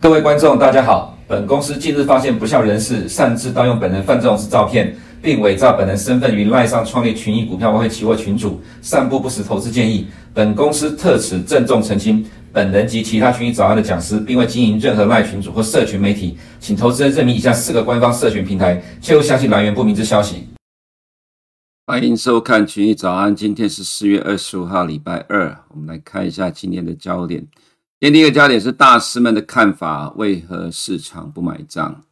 各位观众，大家好。本公司近日发现不肖人士擅自盗用本人范仲式照片，并伪造本人身份于赖上创立群益股票外汇期货群组，散布不实投资建议。本公司特此郑重澄清，本人及其他群益早安的讲师，并未经营任何赖群组或社群媒体，请投资人认明以下四个官方社群平台，切勿相信来源不明之消息。欢迎收看群益早安，今天是四月二十五号，礼拜二，我们来看一下今天的焦点。今天第一个焦点是大师们的看法，为何市场不买账？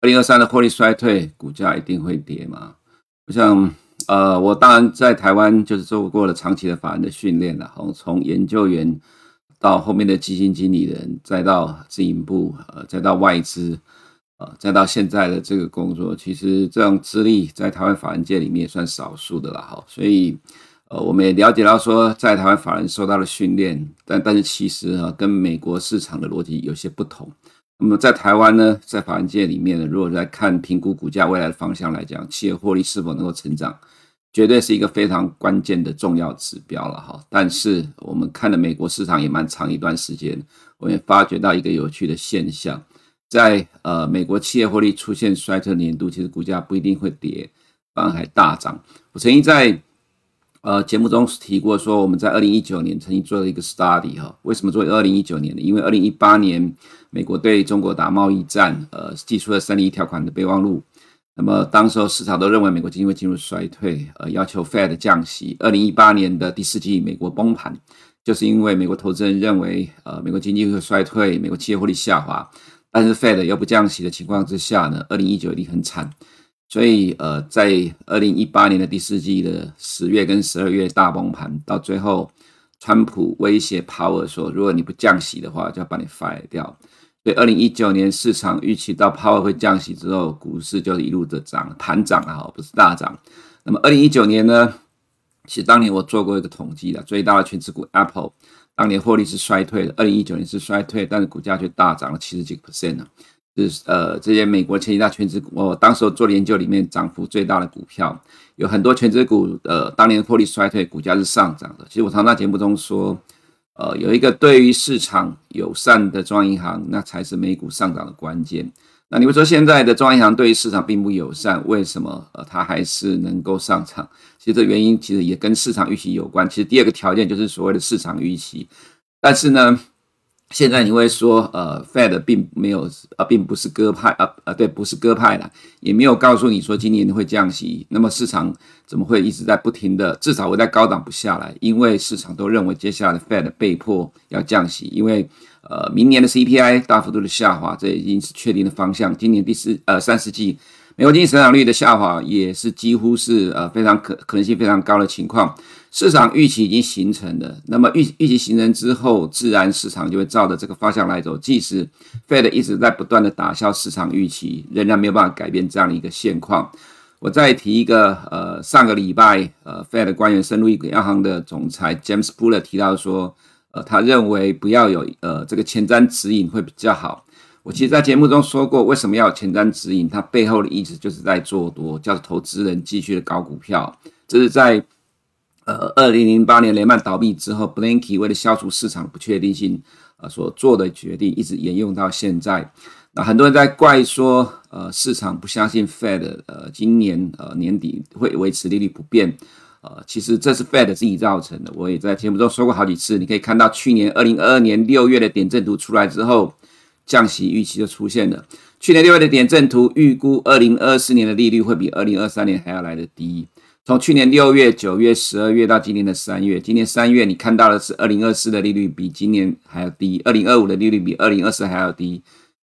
二零二三的获利衰退，股价一定会跌吗？我想，呃，我当然在台湾就是做过了长期的法人的训练了，从研究员到后面的基金经理人，再到自营部，呃，再到外资，呃，再到现在的这个工作，其实这种资历在台湾法人界里面也算少数的了，哈，所以。呃，我们也了解到说，在台湾法人受到了训练，但但是其实啊，跟美国市场的逻辑有些不同。那么在台湾呢，在法人界里面呢，如果在看评估股价未来的方向来讲，企业获利是否能够成长，绝对是一个非常关键的重要指标了哈。但是我们看了美国市场也蛮长一段时间，我们也发觉到一个有趣的现象，在呃美国企业获利出现衰退年度，其实股价不一定会跌，反而还大涨。我曾经在呃，节目中提过说，我们在二零一九年曾经做了一个 study 哈，为什么做二零一九年呢？因为二零一八年美国对中国打贸易战，呃，祭出了三零一条款的备忘录，那么当时候市场都认为美国经济会进入衰退，呃，要求 Fed 降息。二零一八年的第四季美国崩盘，就是因为美国投资人认为，呃，美国经济会衰退，美国企业获利下滑，但是 Fed 又不降息的情况之下呢，二零一九一定很惨。所以，呃，在二零一八年的第四季的十月跟十二月大崩盘，到最后，川普威胁 Power 说，如果你不降息的话，就要把你 fire 掉。所以，二零一九年市场预期到 Power 会降息之后，股市就一路的涨，盘涨啊，不是大涨。那么，二零一九年呢，其实当年我做过一个统计的，最大的权值股 Apple，当年获利是衰退的，二零一九年是衰退，但是股价却大涨了七十几个 percent 呢。是呃，这些美国前几大全值股，我当时做的研究里面涨幅最大的股票，有很多全值股，呃，当年获利衰退，股价是上涨的。其实我常常在节目中说，呃，有一个对于市场友善的中央银行，那才是美股上涨的关键。那你会说现在的中央银行对于市场并不友善，为什么呃它还是能够上涨？其实这原因其实也跟市场预期有关。其实第二个条件就是所谓的市场预期，但是呢。现在你会说，呃，Fed 并没有，呃，并不是鸽派，呃，呃，对，不是鸽派了，也没有告诉你说今年会降息。那么市场怎么会一直在不停的，至少我在高档不下来？因为市场都认为接下来的 Fed 被迫要降息，因为呃，明年的 CPI 大幅度的下滑，这已经是确定的方向。今年第四，呃，三四季美国经济成长率的下滑也是几乎是呃非常可可能性非常高的情况。市场预期已经形成了，那么预预期形成之后，自然市场就会照着这个方向来走。即使 Fed 一直在不断的打消市场预期，仍然没有办法改变这样的一个现况。我再提一个，呃，上个礼拜，呃，Fed 官员深入一个央行的总裁 James Buller 提到说，呃，他认为不要有呃这个前瞻指引会比较好。我其实，在节目中说过，为什么要有前瞻指引？它背后的意思就是在做多，叫投资人继续的搞股票。这是在。呃，二零零八年雷曼倒闭之后，Bernanke 为了消除市场不确定性，呃，所做的决定一直沿用到现在。那很多人在怪说，呃，市场不相信 Fed，呃，今年呃年底会维持利率不变，呃，其实这是 Fed 自己造成的。我也在节目中说过好几次，你可以看到去年二零二二年六月的点阵图出来之后，降息预期就出现了。去年六月的点阵图预估二零二四年的利率会比二零二三年还要来得低。从去年六月、九月、十二月到今年的三月，今年三月你看到的是二零二四的利率比今年还要低，二零二五的利率比二零二四还要低。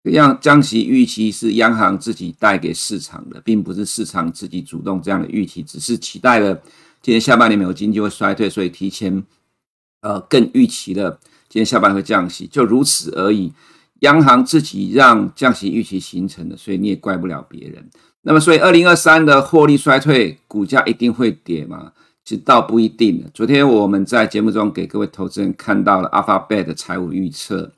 这样降息预期是央行自己带给市场的，并不是市场自己主动这样的预期，只是期待了今年下半年美国经济会衰退，所以提前呃更预期了今年下半年会降息，就如此而已。央行自己让降息预期形成的，所以你也怪不了别人。那么，所以二零二三的获利衰退，股价一定会跌吗？其实倒不一定。昨天我们在节目中给各位投资人看到了 Alphabet 的财务预测，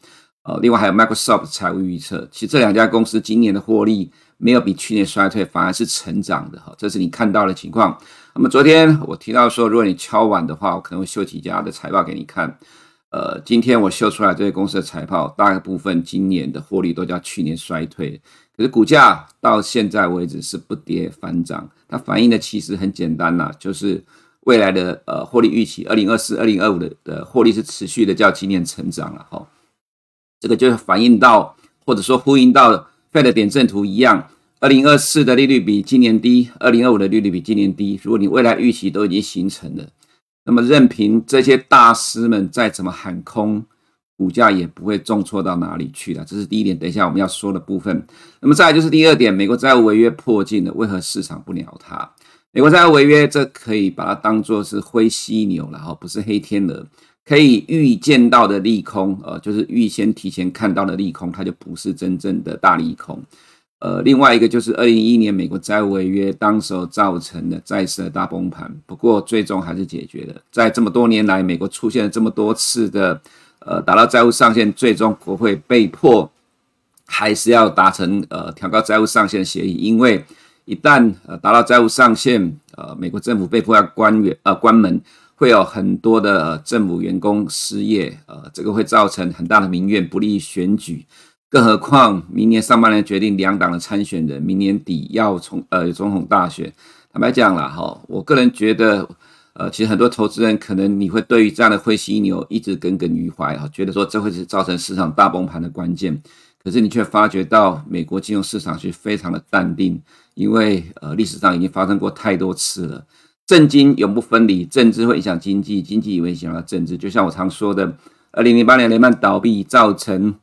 呃，另外还有 Microsoft 的财务预测。其实这两家公司今年的获利没有比去年衰退，反而是成长的哈。这是你看到的情况。那么昨天我提到说，如果你敲碗的话，我可能会秀几家的财报给你看。呃，今天我秀出来这些公司的财报，大部分今年的获利都叫去年衰退，可是股价到现在为止是不跌反涨，它反映的其实很简单啦，就是未来的呃获利预期，二零二四、二零二五的的获利是持续的叫今年成长了哈，这个就反映到或者说呼应到 Fed 的点阵图一样，二零二四的利率比今年低，二零二五的利率比今年低，如果你未来预期都已经形成了。那么任凭这些大师们再怎么喊空，股价也不会重挫到哪里去了。这是第一点，等一下我们要说的部分。那么再来就是第二点，美国债务违约破镜了，为何市场不鸟它？美国债务违约，这可以把它当作是灰犀牛了哈，不是黑天鹅，可以预见到的利空，呃，就是预先提前看到的利空，它就不是真正的大利空。呃，另外一个就是二零一一年美国债务违约，当时候造成的债市的大崩盘，不过最终还是解决了。在这么多年来，美国出现了这么多次的呃达到债务上限，最终国会被迫还是要达成呃调高债务上限的协议，因为一旦呃达到债务上限，呃美国政府被迫要关员呃关门，会有很多的政府员工失业，呃这个会造成很大的民怨，不利于选举。更何况，明年上半年决定两党的参选人，明年底要从呃总统大选。坦白讲了哈，我个人觉得，呃，其实很多投资人可能你会对于这样的灰犀牛一直耿耿于怀哈，觉得说这会是造成市场大崩盘的关键。可是你却发觉到美国金融市场是非常的淡定，因为呃历史上已经发生过太多次了。政经永不分离，政治会影响经济，经济也会影响到政治。就像我常说的，二零零八年雷曼倒闭造成。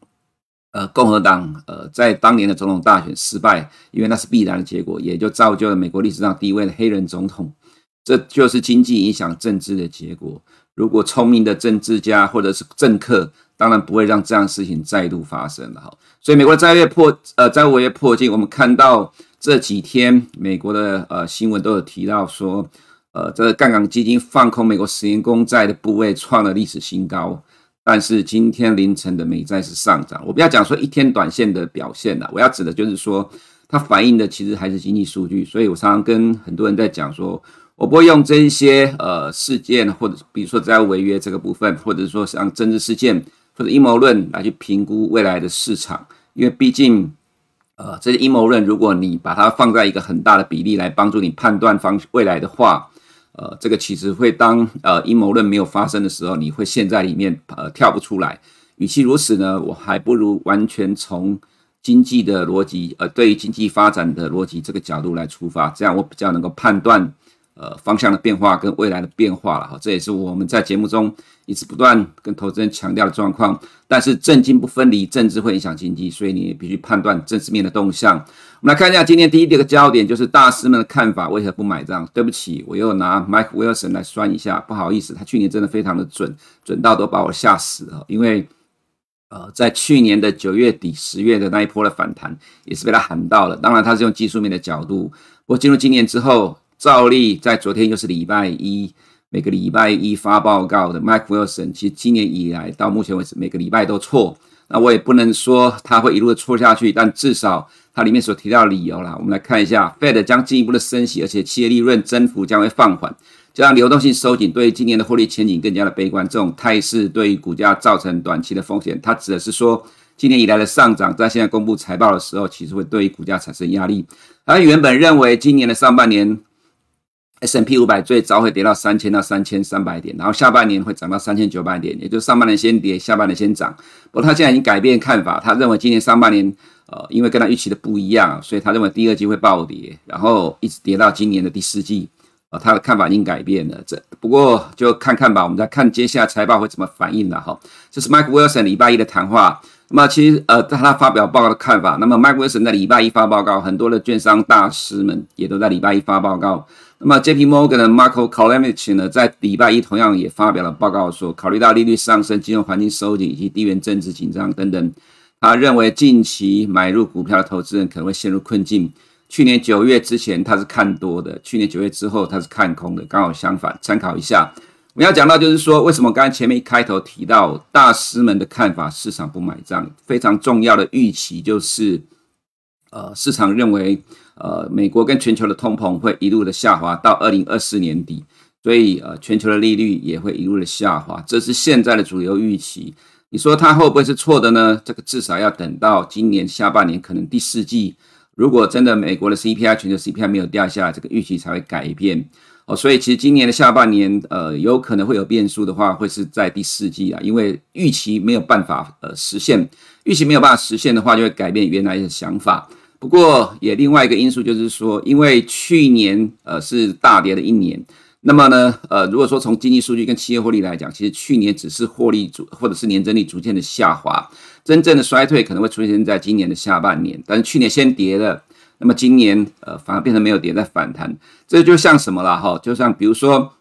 呃，共和党呃，在当年的总统大选失败，因为那是必然的结果，也就造就了美国历史上第一位的黑人总统。这就是经济影响政治的结果。如果聪明的政治家或者是政客，当然不会让这样事情再度发生了哈。所以，美国债务破呃债务违约破镜，我们看到这几天美国的呃新闻都有提到说，呃，这个杠杆基金放空美国十年公债的部位创了历史新高。但是今天凌晨的美债是上涨，我不要讲说一天短线的表现了，我要指的就是说，它反映的其实还是经济数据。所以我常常跟很多人在讲说，我不会用这一些呃事件，或者比如说债务违约这个部分，或者说像政治事件或者阴谋论来去评估未来的市场，因为毕竟呃这些阴谋论，如果你把它放在一个很大的比例来帮助你判断方未来的话。呃，这个其实会当呃阴谋论没有发生的时候，你会陷在里面呃跳不出来。与其如此呢，我还不如完全从经济的逻辑，呃，对于经济发展的逻辑这个角度来出发，这样我比较能够判断。呃，方向的变化跟未来的变化了哈，这也是我们在节目中一直不断跟投资人强调的状况。但是政经不分离，政治会影响经济，所以你必须判断政治面的动向。我们来看一下今天第一个焦点，就是大师们的看法为何不买账？对不起，我又拿 Mike Wilson 来算一下，不好意思，他去年真的非常的准，准到都把我吓死了。因为呃，在去年的九月底、十月的那一波的反弹，也是被他喊到了。当然，他是用技术面的角度。不过进入今年之后。照例在昨天又是礼拜一，每个礼拜一发报告的 Mike Wilson，其实今年以来到目前为止每个礼拜都错。那我也不能说他会一路的错下去，但至少它里面所提到的理由啦，我们来看一下，Fed 将进一步的升息，而且企业利润增幅将会放缓，加上流动性收紧，对今年的获利前景更加的悲观。这种态势对于股价造成短期的风险。它指的是说，今年以来的上涨，在现在公布财报的时候，其实会对于股价产生压力。而原本认为今年的上半年。S&P 五百最早会跌到三千到三千三百点，然后下半年会涨到三千九百点，也就是上半年先跌，下半年先涨。不过他现在已经改变看法，他认为今年上半年，呃，因为跟他预期的不一样，所以他认为第二季会暴跌，然后一直跌到今年的第四季。呃，他的看法已经改变了。这不过就看看吧，我们再看接下来财报会怎么反应了哈。这是 Mike Wilson 礼拜一的谈话。那么其实呃，在他发表报告的看法，那么 Mike Wilson 在礼拜一发报告，很多的券商大师们也都在礼拜一发报告。那么，J.P. Morgan 的 Marco Kolmeic 呢，在礼拜一同样也发表了报告说，考虑到利率上升、金融环境收紧以及地缘政治紧张等等，他认为近期买入股票的投资人可能会陷入困境。去年九月之前他是看多的，去年九月之后他是看空的，刚好相反。参考一下，我们要讲到就是说，为什么刚才前面一开头提到大师们的看法，市场不买账，非常重要的预期就是，呃，市场认为。呃，美国跟全球的通膨会一路的下滑到二零二四年底，所以呃，全球的利率也会一路的下滑，这是现在的主流预期。你说它会不会是错的呢？这个至少要等到今年下半年，可能第四季，如果真的美国的 CPI、全球 CPI 没有掉下来，这个预期才会改变。哦，所以其实今年的下半年，呃，有可能会有变数的话，会是在第四季啊，因为预期没有办法呃实现，预期没有办法实现的话，就会改变原来的想法。不过也另外一个因素就是说，因为去年呃是大跌的一年，那么呢，呃，如果说从经济数据跟企业获利来讲，其实去年只是获利逐或者是年增率逐渐的下滑，真正的衰退可能会出现在今年的下半年，但是去年先跌了。那么今年呃反而变成没有跌，在反弹，这就像什么了哈？就像比如说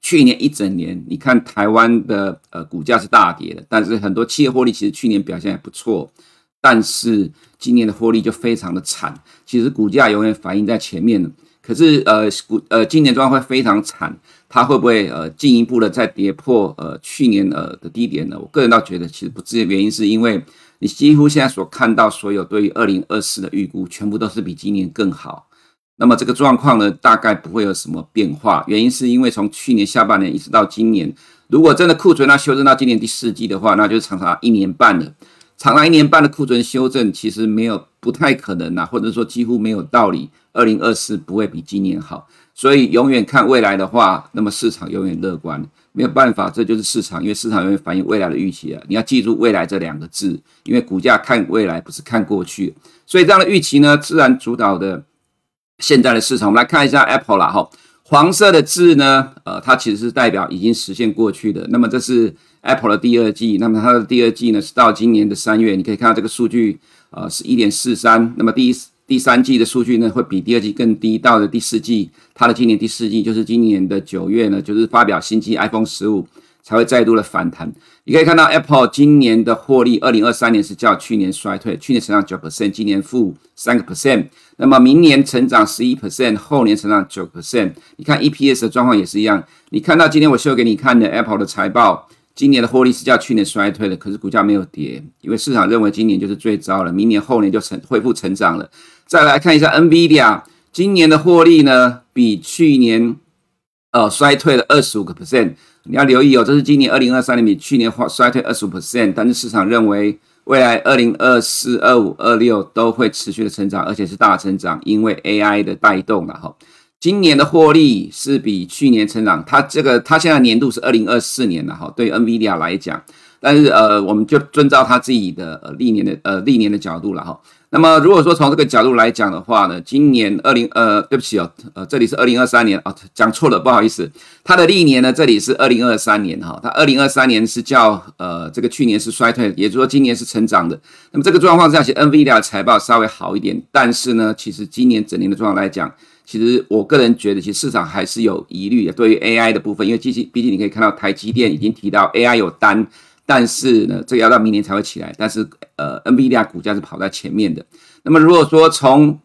去年一整年，你看台湾的呃股价是大跌的，但是很多企业获利其实去年表现还不错，但是今年的获利就非常的惨。其实股价永远反映在前面，可是呃股呃今年状况会非常惨，它会不会呃进一步的再跌破呃去年呃的低点呢？我个人倒觉得其实不至于，原因是因为。你几乎现在所看到所有对于二零二四的预估，全部都是比今年更好。那么这个状况呢，大概不会有什么变化。原因是因为从去年下半年一直到今年，如果真的库存要修正到今年第四季的话，那就是长达一年半了。长达一年半的库存修正，其实没有不太可能呐，或者说几乎没有道理。二零二四不会比今年好，所以永远看未来的话，那么市场永远乐观。没有办法，这就是市场，因为市场永远反映未来的预期啊。你要记住“未来”这两个字，因为股价看未来，不是看过去。所以这样的预期呢，自然主导的现在的市场。我们来看一下 Apple 啦，哈，黄色的字呢，呃，它其实是代表已经实现过去的。那么这是 Apple 的第二季，那么它的第二季呢是到今年的三月，你可以看到这个数据，呃，是一点四三。那么第一。第三季的数据呢，会比第二季更低。到了第四季，它的今年第四季就是今年的九月呢，就是发表新机 iPhone 十五才会再度的反弹。你可以看到 Apple 今年的获利，二零二三年是较去年衰退，去年成长九 percent，今年负三个 percent。那么明年成长十一 percent，后年成长九 percent。你看 EPS 的状况也是一样。你看到今天我秀给你看的 Apple 的财报。今年的获利是较去年衰退的，可是股价没有跌，因为市场认为今年就是最糟了，明年后年就成恢复成长了。再来看一下 NVIDIA，今年的获利呢，比去年呃衰退了二十五个 percent。你要留意哦，这是今年二零二三年比去年衰退二十五 percent，但是市场认为未来二零二四、二五、二六都会持续的成长，而且是大成长，因为 AI 的带动了哈。今年的获利是比去年成长，它这个它现在年度是二零二四年了哈，对 NVIDIA 来讲，但是呃，我们就遵照它自己的呃历年的呃历年的角度了哈。那么如果说从这个角度来讲的话呢，今年二零呃，对不起哦，呃，这里是二零二三年啊，讲错了，不好意思，它的历年呢，这里是二零二三年哈，它二零二三年是叫呃这个去年是衰退，也就是说今年是成长的。那么这个状况下，其实 NVIDIA 的财报稍微好一点，但是呢，其实今年整年的状况来讲。其实我个人觉得，其实市场还是有疑虑的。对于 AI 的部分，因为毕竟毕竟你可以看到台积电已经提到 AI 有单，但是呢，这个要到明年才会起来。但是呃，NVIDIA 股价是跑在前面的。那么如果说从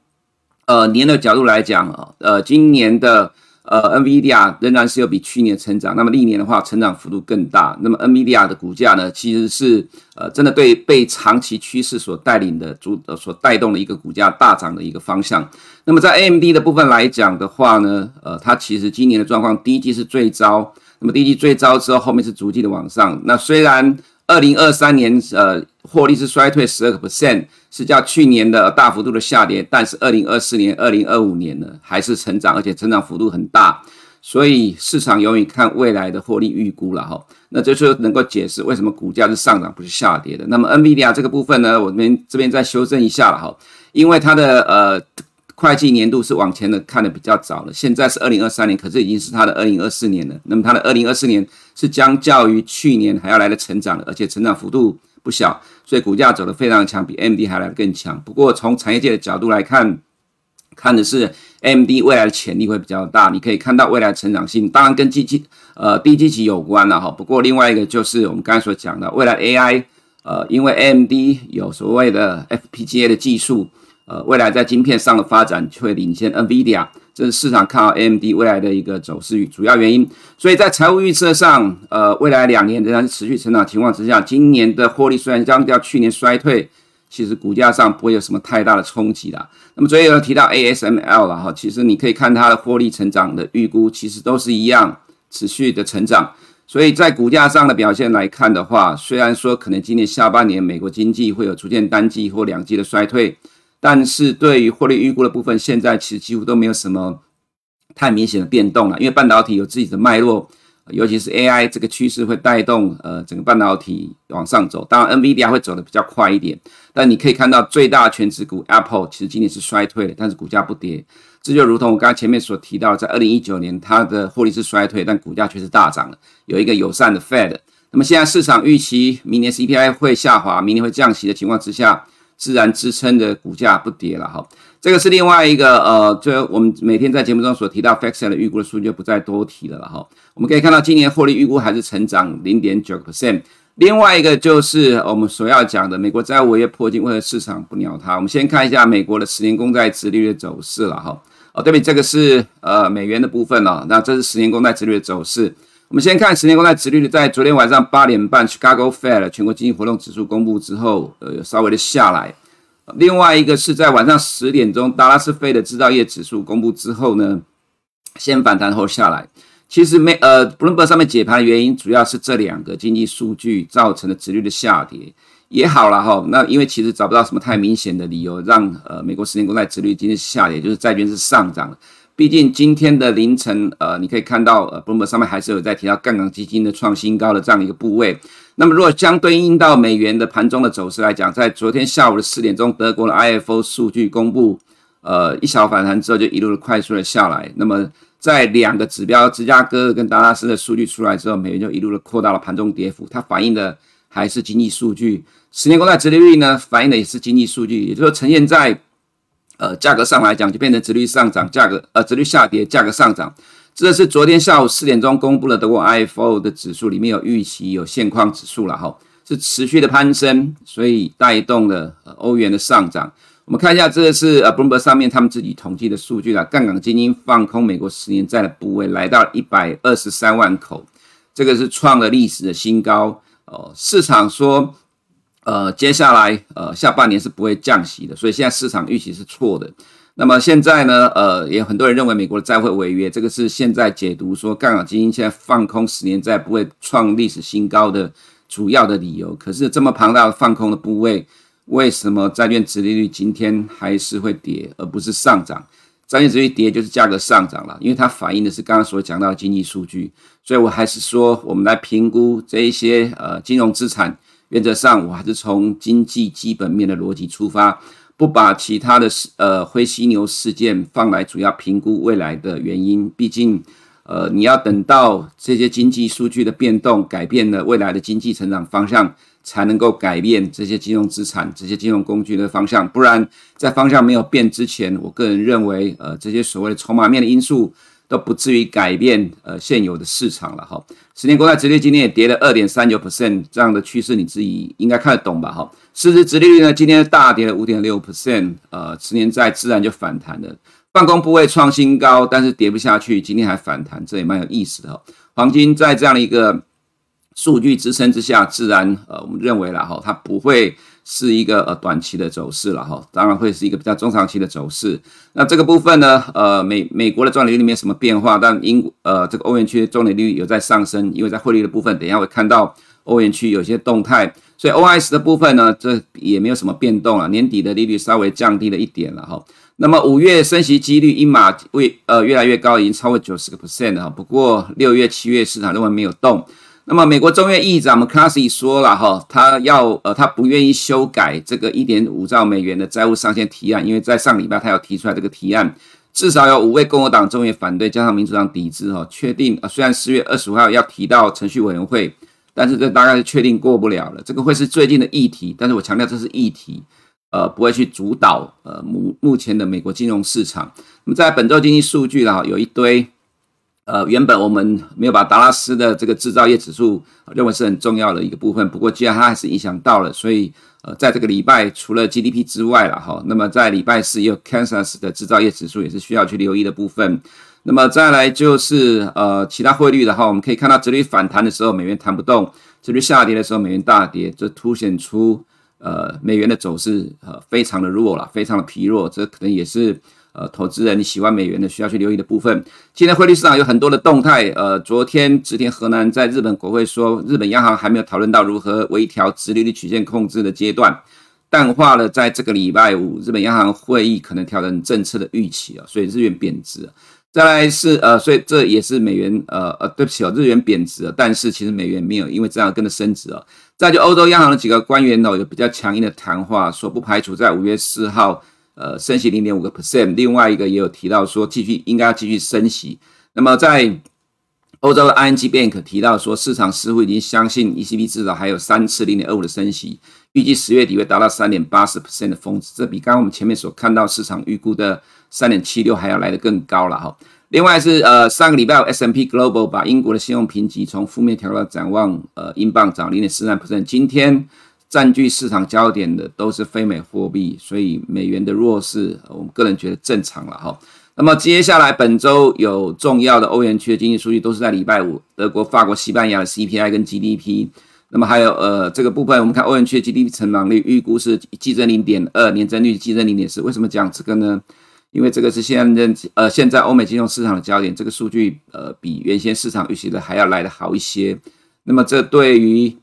呃年的角度来讲啊，呃，今年的。呃，NVIDIA 仍然是有比去年成长，那么历年的话，成长幅度更大。那么 NVIDIA 的股价呢，其实是呃，真的对被长期趋势所带领的主呃所带动的一个股价大涨的一个方向。那么在 AMD 的部分来讲的话呢，呃，它其实今年的状况，第一季是最糟，那么第一季最糟之后，后面是逐季的往上。那虽然二零二三年呃获利是衰退十二个 percent。是较去年的大幅度的下跌，但是二零二四年、二零二五年呢，还是成长，而且成长幅度很大，所以市场永远看未来的获利预估了哈。那这就能够解释为什么股价是上涨不是下跌的。那么 NVIDIA 这个部分呢，我们这边再修正一下了哈，因为它的呃会计年度是往前的看的比较早了，现在是二零二三年，可是已经是它的二零二四年了。那么它的二零二四年是相较于去年还要来的成长的，而且成长幅度。不小，所以股价走得非常强，比 MD 还来得更强。不过从产业界的角度来看，看的是 MD 未来的潜力会比较大。你可以看到未来成长性，当然跟机器呃低基期有关了哈。不过另外一个就是我们刚才所讲的未来 AI，呃，因为 MD 有所谓的 FPGA 的技术，呃，未来在晶片上的发展会领先 NVIDIA。这是市场看好 AMD 未来的一个走势与主要原因，所以在财务预测上，呃，未来两年仍然是持续成长情况之下，今年的获利虽然将较去年衰退，其实股价上不会有什么太大的冲击啦。那么昨天有提到 ASML 了哈，其实你可以看它的获利成长的预估，其实都是一样持续的成长。所以在股价上的表现来看的话，虽然说可能今年下半年美国经济会有出现单季或两季的衰退，但是对于获利预估的部分，现在其实几乎都没有什么太明显的变动了，因为半导体有自己的脉络。尤其是 AI 这个趋势会带动呃整个半导体往上走，当然 NVIDIA 会走得比较快一点，但你可以看到最大权值股 Apple 其实今年是衰退的，但是股价不跌，这就如同我刚才前面所提到，在二零一九年它的获利是衰退，但股价却是大涨了，有一个友善的 Fed。那么现在市场预期明年 CPI 会下滑，明年会降息的情况之下，自然支撑的股价不跌了哈。这个是另外一个呃，就我们每天在节目中所提到 FactSet 的预估的数据就不再多提了了哈。我们可以看到今年获利预估还是成长零点九 percent。另外一个就是我们所要讲的美国债务违约破镜，为了市场不鸟它。我们先看一下美国的十年公债殖利率的走势了哈。哦，对不起，这个是呃美元的部分了。那这是十年公债殖利率的走势。我们先看十年公债殖利率，在昨天晚上八点半，Chicago Fed 全国经济活动指数公布之后，呃，稍微的下来。另外一个是在晚上十点钟，达拉斯费的制造业指数公布之后呢，先反弹后下来。其实没呃不明白上面解盘的原因主要是这两个经济数据造成的殖率的下跌也好了哈。那因为其实找不到什么太明显的理由让呃美国十年公债殖率今天下跌，就是债券是上涨了。毕竟今天的凌晨呃，你可以看到呃 BUMA 上面还是有在提到杠杆基金的创新高的这样一个部位。那么，如果相对应到美元的盘中的走势来讲，在昨天下午的四点钟，德国的 IFO 数据公布，呃，一小反弹之后就一路的快速的下来。那么，在两个指标，芝加哥跟达拉斯的数据出来之后，美元就一路的扩大了盘中跌幅。它反映的还是经济数据，十年公债殖利率呢，反映的也是经济数据，也就是说呈现在呃价格上来讲，就变成直率上涨，价格呃直率下跌，价格上涨。这是昨天下午四点钟公布了德国 IFO 的指数，里面有预期有现况指数了哈，是持续的攀升，所以带动了欧元的上涨。我们看一下，这个是呃 Bloomberg 上面他们自己统计的数据了，杠杆基金放空美国十年债的部位来到一百二十三万口，这个是创了历史的新高哦。市场说，呃，接下来呃下半年是不会降息的，所以现在市场预期是错的。那么现在呢，呃，也有很多人认为美国的债会违约，这个是现在解读说杠杆基金现在放空十年债不会创历史新高的主要的理由。可是这么庞大的放空的部位，为什么债券殖利率今天还是会跌，而不是上涨？债券殖利率跌就是价格上涨了，因为它反映的是刚刚所讲到的经济数据。所以我还是说，我们来评估这一些呃金融资产，原则上我还是从经济基本面的逻辑出发。不把其他的事呃灰犀牛事件放来主要评估未来的原因，毕竟呃你要等到这些经济数据的变动改变了未来的经济成长方向，才能够改变这些金融资产、这些金融工具的方向。不然在方向没有变之前，我个人认为呃这些所谓的筹码面的因素。都不至于改变呃现有的市场了哈。十年国债殖利率今天也跌了二点三九 percent，这样的趋势你自己应该看得懂吧哈。市值殖利率呢今天大跌了五点六 percent，呃，十年债自然就反弹了。办公部位创新高，但是跌不下去，今天还反弹，这也蛮有意思的哈。黄金在这样的一个数据支撑之下，自然呃我们认为了哈，它不会。是一个呃短期的走势了哈，当然会是一个比较中长期的走势。那这个部分呢，呃美美国的中利率没有什么变化，但英呃这个欧元区的中利率有在上升，因为在汇率的部分，等一下会看到欧元区有些动态，所以 O S 的部分呢，这也没有什么变动啊，年底的利率稍微降低了一点了哈。那么五月升息几率一码为呃越来越高，已经超过九十个 percent 了哈。不过六月、七月市场认为没有动。那么，美国众议院议长 McCarthy 说了哈，他要呃，他不愿意修改这个一点五兆美元的债务上限提案，因为在上礼拜他要提出来这个提案，至少有五位共和党众议反对，加上民主党抵制哈，确定呃，虽然四月二十五号要提到程序委员会，但是这大概是确定过不了了。这个会是最近的议题，但是我强调这是议题，呃，不会去主导呃目目前的美国金融市场。那么在本周经济数据了，有一堆。呃，原本我们没有把达拉斯的这个制造业指数认为是很重要的一个部分，不过既然它还是影响到了，所以呃，在这个礼拜除了 GDP 之外了哈，那么在礼拜四也有 Kansas 的制造业指数也是需要去留意的部分。那么再来就是呃其他汇率的话，我们可以看到这里反弹的时候美元弹不动，这里下跌的时候美元大跌，这凸显出呃美元的走势呃非常的弱了，非常的疲弱，这可能也是。呃，投资人你喜欢美元的需要去留意的部分。今天汇率市场有很多的动态。呃，昨天直田河南在日本国会说，日本央行还没有讨论到如何微调殖利率曲线控制的阶段，淡化了在这个礼拜五日本央行会议可能调整政策的预期啊，所以日元贬值。再来是呃，所以这也是美元呃呃，对不起哦，日元贬值了，但是其实美元没有因为这样跟着升值啊。再就欧洲央行的几个官员呢，有比较强硬的谈话，说不排除在五月四号。呃，升息零点五个 percent，另外一个也有提到说，继续应该要继续升息。那么在欧洲的 ING Bank 提到说，市场似乎已经相信 ECB 至少还有三次零点二五的升息，预计十月底会达到三点八十 percent 的峰值，这比刚刚我们前面所看到市场预估的三点七六还要来得更高了哈。另外是呃，上个礼拜 S M P Global 把英国的信用评级从负面调到展望，呃，英镑涨零点四三 percent，今天。占据市场焦点的都是非美货币，所以美元的弱势，我们个人觉得正常了哈。那么接下来本周有重要的欧元区的经济数据都是在礼拜五，德国、法国、西班牙的 CPI 跟 GDP。那么还有呃这个部分，我们看欧元区的 GDP 成长率预估是季增零点二，年增率季增零点四。为什么讲这个呢？因为这个是现在呃现在欧美金融市场的焦点，这个数据呃比原先市场预期的还要来得好一些。那么这对于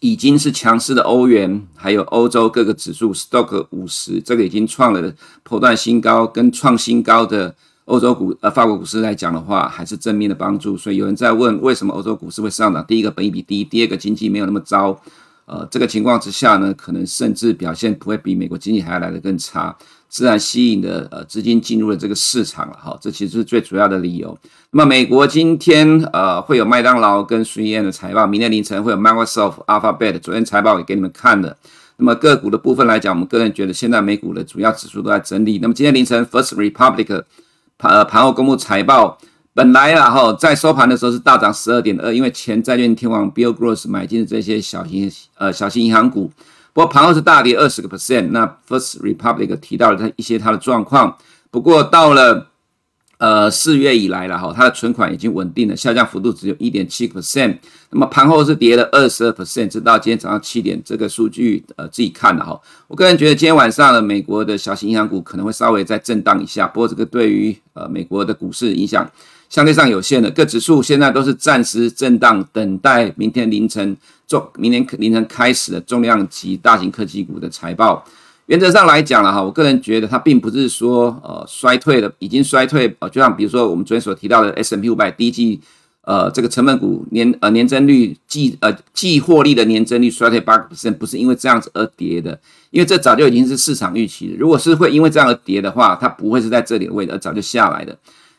已经是强势的欧元，还有欧洲各个指数，Stock 五十这个已经创了波段新高，跟创新高的欧洲股呃法国股市来讲的话，还是正面的帮助。所以有人在问，为什么欧洲股市会上涨？第一个，本益比低；第二个，经济没有那么糟。呃，这个情况之下呢，可能甚至表现不会比美国经济还要来得更差。自然吸引的呃资金进入了这个市场了哈，这其实是最主要的理由。那么美国今天呃会有麦当劳跟 3M 的财报，明天凌晨会有 Microsoft、Alphabet，昨天财报也给你们看了。那么个股的部分来讲，我们个人觉得现在美股的主要指数都在整理。那么今天凌晨 First Republic 盘呃盘后公布财报，本来啊哈在收盘的时候是大涨十二点二，因为前债券天王 Bill Gross 买进的这些小型呃小型银行股。不过盘后是大跌二十个 percent，那 First Republic 提到了它一些它的状况。不过到了呃四月以来了哈，它的存款已经稳定了，下降幅度只有一点七 percent。那么盘后是跌了二十二 percent，直到今天早上七点，这个数据呃自己看了哈。我个人觉得今天晚上呢，美国的小型银行股可能会稍微再震荡一下，不过这个对于呃美国的股市影响相对上有限的。各指数现在都是暂时震荡，等待明天凌晨。重明天凌晨开始的重量级大型科技股的财报，原则上来讲了哈，我个人觉得它并不是说呃衰退的，已经衰退呃，就像比如说我们昨天所提到的 S M P 五百第一季呃这个成分股年呃年增率季呃季获利的年增率衰退八个 percent，不是因为这样子而跌的，因为这早就已经是市场预期的。如果是会因为这样而跌的话，它不会是在这里的位置，而早就下来的。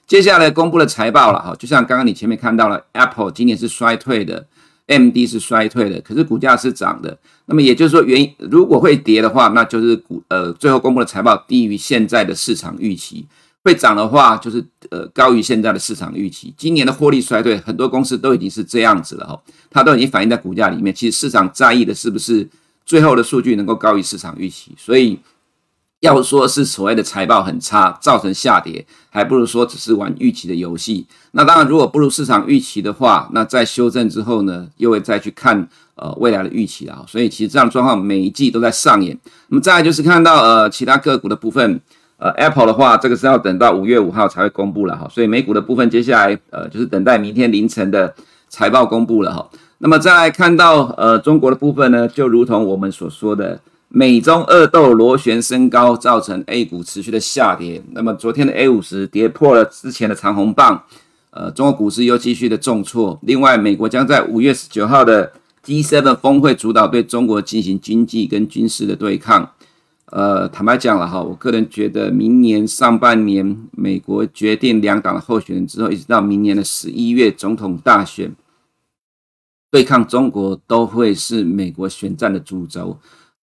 接下来公布了财报了哈，就像刚刚你前面看到了 Apple 今年是衰退的。M D 是衰退的，可是股价是涨的。那么也就是说，原因如果会跌的话，那就是股呃最后公布的财报低于现在的市场预期；会涨的话，就是呃高于现在的市场预期。今年的获利衰退，很多公司都已经是这样子了哈，它都已经反映在股价里面。其实市场在意的是不是最后的数据能够高于市场预期，所以。要说是所谓的财报很差造成下跌，还不如说只是玩预期的游戏。那当然，如果不如市场预期的话，那在修正之后呢，又会再去看呃未来的预期啊。所以其实这样的状况每一季都在上演。那么再来就是看到呃其他个股的部分，呃 Apple 的话，这个是要等到五月五号才会公布了哈。所以美股的部分接下来呃就是等待明天凌晨的财报公布了哈。那么再来看到呃中国的部分呢，就如同我们所说的。美中恶斗螺旋升高，造成 A 股持续的下跌。那么昨天的 A 五十跌破了之前的长红棒，呃，中国股市又继续的重挫。另外，美国将在五月十九号的 G7 峰会主导对中国进行经济跟军事的对抗。呃，坦白讲了哈，我个人觉得明年上半年美国决定两党的候选人之后，一直到明年的十一月总统大选，对抗中国都会是美国选战的主轴。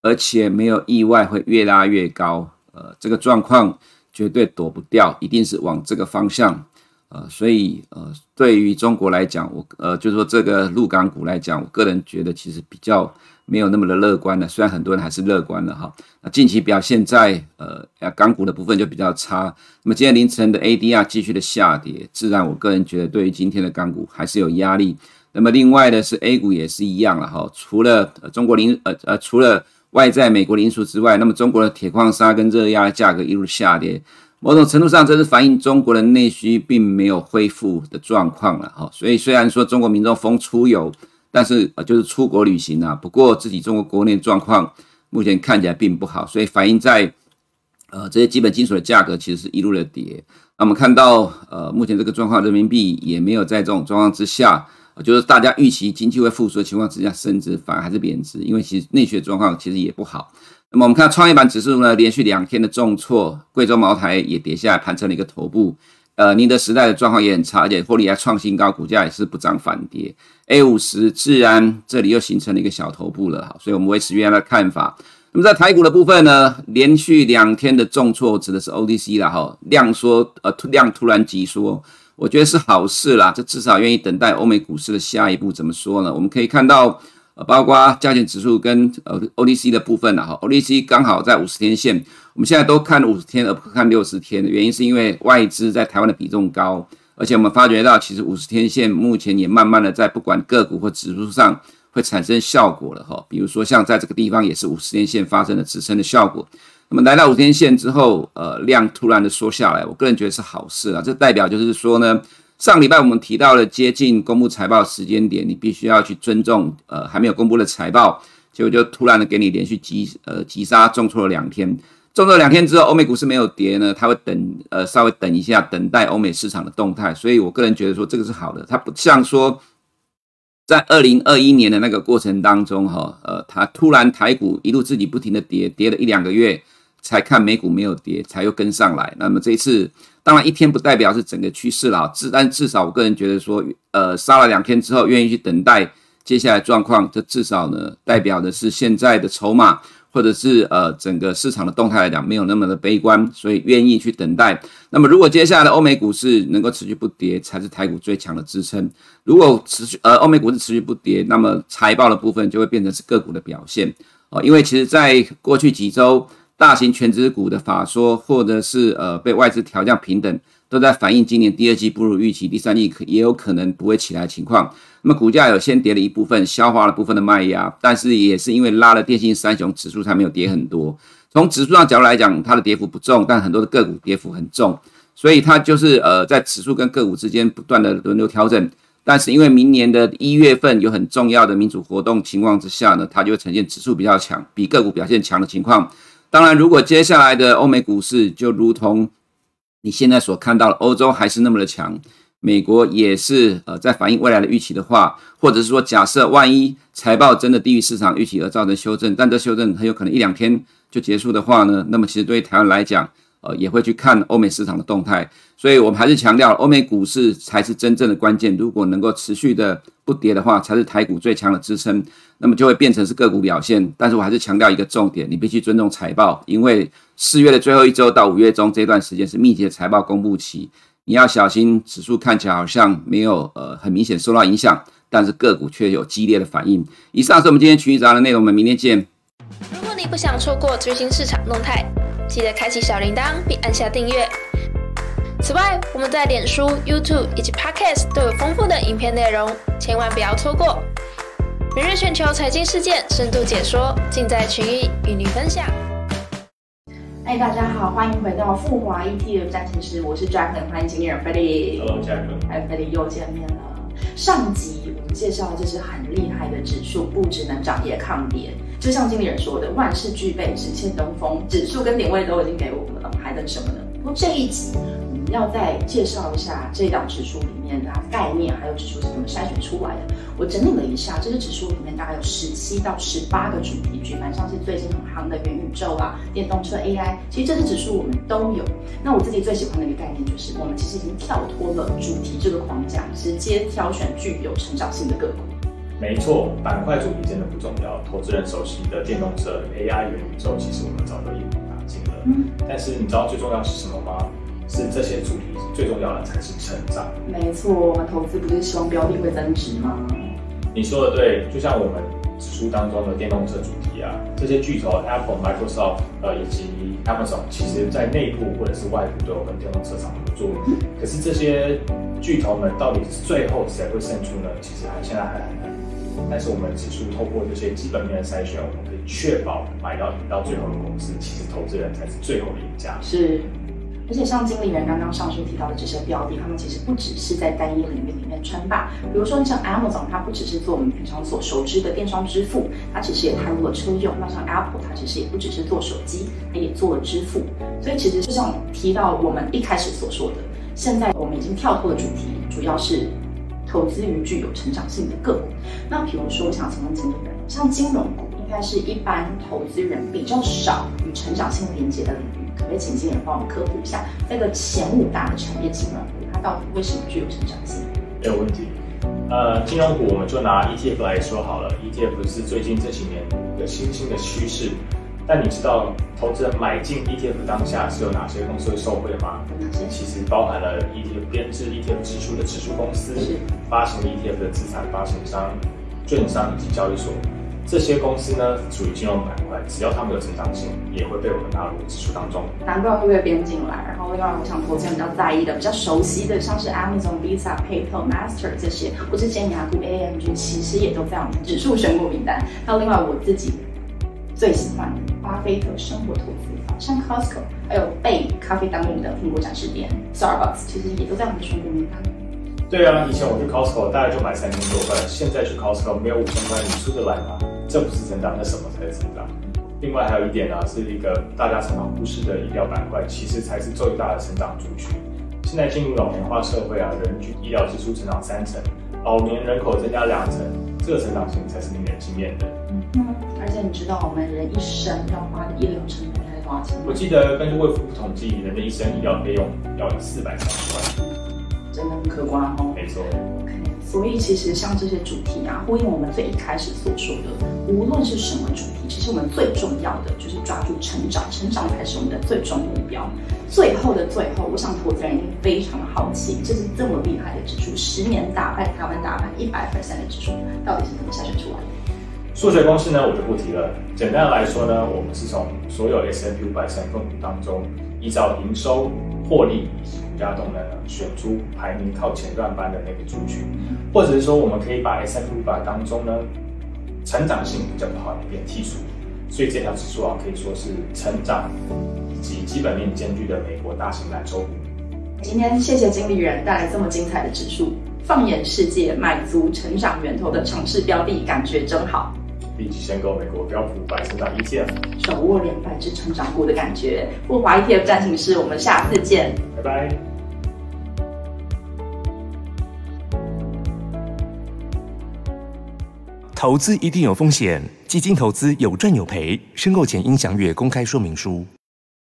而且没有意外会越拉越高，呃，这个状况绝对躲不掉，一定是往这个方向，呃，所以呃，对于中国来讲，我呃，就是说这个陆港股来讲，我个人觉得其实比较没有那么的乐观的，虽然很多人还是乐观的哈。那近期表现在呃港股的部分就比较差，那么今天凌晨的 ADR 继续的下跌，自然我个人觉得对于今天的港股还是有压力。那么另外的是 A 股也是一样了哈，除了中国零呃呃除了外在美国的因素之外，那么中国的铁矿砂跟热压价格一路下跌，某种程度上这是反映中国的内需并没有恢复的状况了哈。所以虽然说中国民众风出游，但是呃就是出国旅行啊，不过自己中国国内状况目前看起来并不好，所以反映在呃这些基本金属的价格其实是一路的跌。那我们看到呃目前这个状况，人民币也没有在这种状况之下。就是大家预期经济会复苏的情况之下，升值反而还是贬值，因为其实内需的状况其实也不好。那么我们看创业板指数呢，连续两天的重挫，贵州茅台也跌下来，盘成了一个头部。呃，宁德时代的状况也很差，而且获利还创新高，股价也是不涨反跌。A 五十自然这里又形成了一个小头部了，好，所以我们维持原来的看法。那么在台股的部分呢，连续两天的重挫，指的是 O D C 了哈，量缩呃量突然急缩。我觉得是好事啦，这至少愿意等待欧美股市的下一步。怎么说呢？我们可以看到，呃，包括加权指数跟呃 OTC 的部分啦，哈，OTC 刚好在五十天线。我们现在都看五十天而不看六十天的原因，是因为外资在台湾的比重高，而且我们发觉到，其实五十天线目前也慢慢的在不管个股或指数上会产生效果了，哈。比如说像在这个地方也是五十天线发生了支撑的效果。那么来到五天线之后，呃，量突然的缩下来，我个人觉得是好事啊。这代表就是说呢，上礼拜我们提到了接近公布财报时间点，你必须要去尊重呃还没有公布的财报，结果就突然的给你连续急呃急杀重挫了两天，重挫两天之后，欧美股市没有跌呢，它会等呃稍微等一下，等待欧美市场的动态。所以我个人觉得说这个是好的，它不像说在二零二一年的那个过程当中哈，呃，它突然台股一路自己不停的跌，跌了一两个月。才看美股没有跌，才又跟上来。那么这一次，当然一天不代表是整个趋势了，至但至少我个人觉得说，呃，杀了两天之后，愿意去等待接下来状况，这至少呢，代表的是现在的筹码或者是呃整个市场的动态来讲，没有那么的悲观，所以愿意去等待。那么如果接下来的欧美股市能够持续不跌，才是台股最强的支撑。如果持续呃欧美股市持续不跌，那么财报的部分就会变成是个股的表现哦，因为其实在过去几周。大型全值股的法说，或者是呃被外资调降平等，都在反映今年第二季不如预期，第三季可也有可能不会起来情况。那么股价有先跌了一部分，消化了部分的卖压，但是也是因为拉了电信三雄指数才没有跌很多。从指数上角度来讲，它的跌幅不重，但很多的个股跌幅很重，所以它就是呃在指数跟个股之间不断的轮流调整。但是因为明年的一月份有很重要的民主活动情况之下呢，它就会呈现指数比较强，比个股表现强的情况。当然，如果接下来的欧美股市就如同你现在所看到的，欧洲还是那么的强，美国也是呃在反映未来的预期的话，或者是说假设万一财报真的低于市场预期而造成修正，但这修正很有可能一两天就结束的话呢，那么其实对于台湾来讲，呃也会去看欧美市场的动态。所以我们还是强调，欧美股市才是真正的关键。如果能够持续的不跌的话，才是台股最强的支撑。那么就会变成是个股表现。但是我还是强调一个重点，你必须尊重财报，因为四月的最后一周到五月中这段时间是密集的财报公布期，你要小心。指数看起来好像没有呃很明显受到影响，但是个股却有激烈的反应。以上是我们今天群益早的内容，我们明天见。如果你不想错过最新市场动态，记得开启小铃铛并按下订阅。此外，我们在脸书、YouTube 以及 Podcast 都有丰富的影片内容，千万不要错过。每日全球财经事件深度解说，尽在群益与您分享。嗨，大家好，欢迎回到富华 ETF 战情室，我是 Dragon，欢迎经理人 Freddy。Hello，Dragon。哎，Freddy 又见面了。上集我们介绍的这是很厉害的指数，不只能涨也抗跌。就像经理人说的，万事俱备，只欠东风。指数跟点位都已经给我们了，还等什么呢？不过这一集我们。要再介绍一下这档指数里面的概念，还有指数是怎么筛选出来的。我整理了一下，这个指数里面大概有十七到十八个主题，举凡像是最近很夯的元宇宙啊、电动车 AI，其实这支指数我们都有。那我自己最喜欢的一个概念就是，我们其实已经跳脱了主题这个框架，直接挑选具有成长性的个股。没错，板块主题真的不重要，投资人熟悉的电动车、AI、元宇宙，其实我们早就一网打尽了。嗯，但是你知道最重要是什么吗？是这些主题最重要的才是成长。没错，我们投资不是希望标的会增值吗？你说的对，就像我们指数当中的电动车主题啊，这些巨头 Apple、Microsoft 呃以及 Amazon，其实在内部或者是外部都有跟电动车厂合作。可是这些巨头们到底是最后谁会胜出呢？其实还现在还很难。但是我们指数透过这些基本面的筛选，我们可以确保买到赢到最后的公司，其实投资人才是最后的赢家。是。而且像经理人刚刚上述提到的这些标的，他们其实不只是在单一领域里面称霸。比如说像 Amazon，它不只是做我们平常所熟知的电商支付，它其实也踏入了车用。那像 Apple，它其实也不只是做手机，它也做了支付。所以其实就像提到我们一开始所说的，现在我们已经跳脱了主题，主要是投资于具有成长性的个股。那比如说，我想请问经理人，像金融股，应该是一般投资人比较少与成长性连接的领域。可不可以请经理人帮我们科普一下，这个前五大的产业金融股，它到底为什么具有成长性？没有问题。呃，金融股我们就拿 ETF 来说好了，ETF 是最近这几年一个新兴的趋势。但你知道，投资人买进 ETF 当下是有哪些公司会受惠吗？哪些？其实包含了 ETF 编制 ETF 指数的指数公司，是发行 ETF 的资产发行商、券商以及交易所。这些公司呢，属于金融板块，只要他们有成长性，也会被我们纳入指数当中。难怪会被编进来。然后另外，我想投资人比较在意的、比较熟悉的，像是 Amazon、Visa、PayPal、Master 这些，或是尖牙股 AMG，其实也都在我们指数选股名单。还有另外我自己最喜欢的巴菲特生活投资，像 Costco，还有被咖啡当命的苹果展示店 Starbucks，其实也都在我们的选股名单。对啊，以前我去 Costco 大概就买三千多块，现在去 Costco 没有五千块，你出得来吗？这不是成长，那什么才是成长？另外还有一点呢，是一个大家常常忽视的医疗板块，其实才是最大的成长族群。现在进入老年化社会啊，人均医疗支出成长三成，老年人口增加两成，这个成长性才是令人惊艳的。嗯，而且你知道我们人一生要花的医疗成本才多少钱吗？我记得根据卫福部统计，人的一生医疗费用要四百三十万，真的很可观哦。没错。所以其实像这些主题啊，呼应我们最一开始所说的，无论是什么主题，其实我们最重要的就是抓住成长，成长才是我们的最终目标。最后的最后，我想投资人一定非常的好奇，这是这么厉害的指数，十年打败台湾打败一百 percent 的指数，到底是怎么筛选出来的？数学公式呢，我就不提了。简单来说呢，我们是从所有 S&P 五百成分股当中，依照营收、获利以及股价动能，选出排名靠前段班的那个族群，或者是说，我们可以把 S&P 五百当中呢，成长性比较不好的一边剔除。所以这条指数啊，可以说是成长以及基本面兼具的美国大型蓝筹股。今天谢谢经理人带来这么精彩的指数，放眼世界，满足成长源头的强势标的，感觉真好。立即申购美国标普五百成长 ETF，手握两百只成长股的感觉。富华 ETF 战情室，我们下次见，拜拜。投资一定有风险，基金投资有赚有赔，申购前应详阅公开说明书。